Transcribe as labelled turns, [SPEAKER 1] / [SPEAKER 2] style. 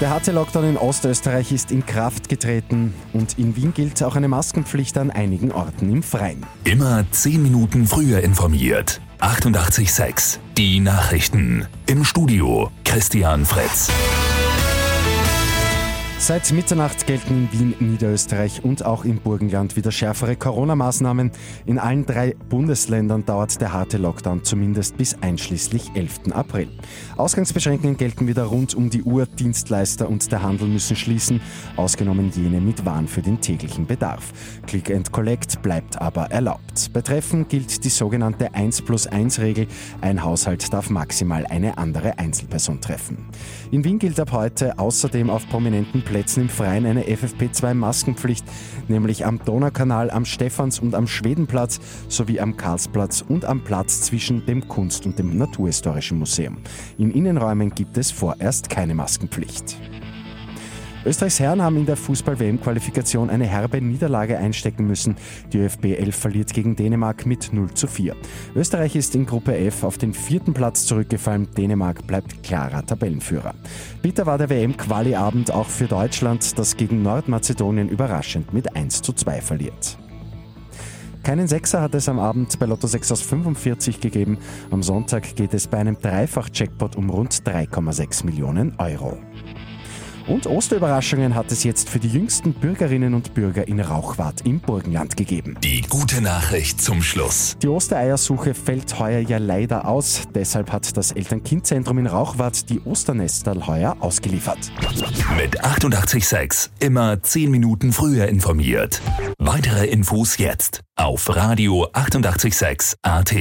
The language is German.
[SPEAKER 1] Der harte Lockdown in Ostösterreich ist in Kraft getreten und in Wien gilt auch eine Maskenpflicht an einigen Orten im Freien.
[SPEAKER 2] Immer 10 Minuten früher informiert. 88.6 Die Nachrichten. Im Studio Christian Fritz.
[SPEAKER 1] Seit Mitternacht gelten in Wien, Niederösterreich und auch im Burgenland wieder schärfere Corona-Maßnahmen. In allen drei Bundesländern dauert der harte Lockdown zumindest bis einschließlich 11. April. Ausgangsbeschränkungen gelten wieder rund um die Uhr. Dienstleister und der Handel müssen schließen, ausgenommen jene mit Waren für den täglichen Bedarf. Click and Collect bleibt aber erlaubt. Betreffend gilt die sogenannte 1 plus 1 Regel. Ein Haushalt darf maximal eine andere Einzelperson treffen. In Wien gilt ab heute außerdem auf prominenten Plätzen im Freien eine FFP2-Maskenpflicht, nämlich am Donaukanal, am Stephans- und am Schwedenplatz sowie am Karlsplatz und am Platz zwischen dem Kunst- und dem Naturhistorischen Museum. In Innenräumen gibt es vorerst keine Maskenpflicht. Österreichs Herren haben in der Fußball-WM-Qualifikation eine herbe Niederlage einstecken müssen. Die ÖFB 11 verliert gegen Dänemark mit 0 zu 4. Österreich ist in Gruppe F auf den vierten Platz zurückgefallen. Dänemark bleibt klarer Tabellenführer. Bitter war der WM-Quali-Abend auch für Deutschland, das gegen Nordmazedonien überraschend mit 1 zu 2 verliert. Keinen Sechser hat es am Abend bei Lotto 6 aus 45 gegeben. Am Sonntag geht es bei einem Dreifach-Jackpot um rund 3,6 Millionen Euro. Und Osterüberraschungen hat es jetzt für die jüngsten Bürgerinnen und Bürger in Rauchwart im Burgenland gegeben.
[SPEAKER 2] Die gute Nachricht zum Schluss.
[SPEAKER 1] Die Ostereiersuche fällt heuer ja leider aus. Deshalb hat das Eltern-Kind-Zentrum in Rauchwart die Osternestal heuer ausgeliefert.
[SPEAKER 2] Mit 886 immer 10 Minuten früher informiert. Weitere Infos jetzt auf Radio 886 AT.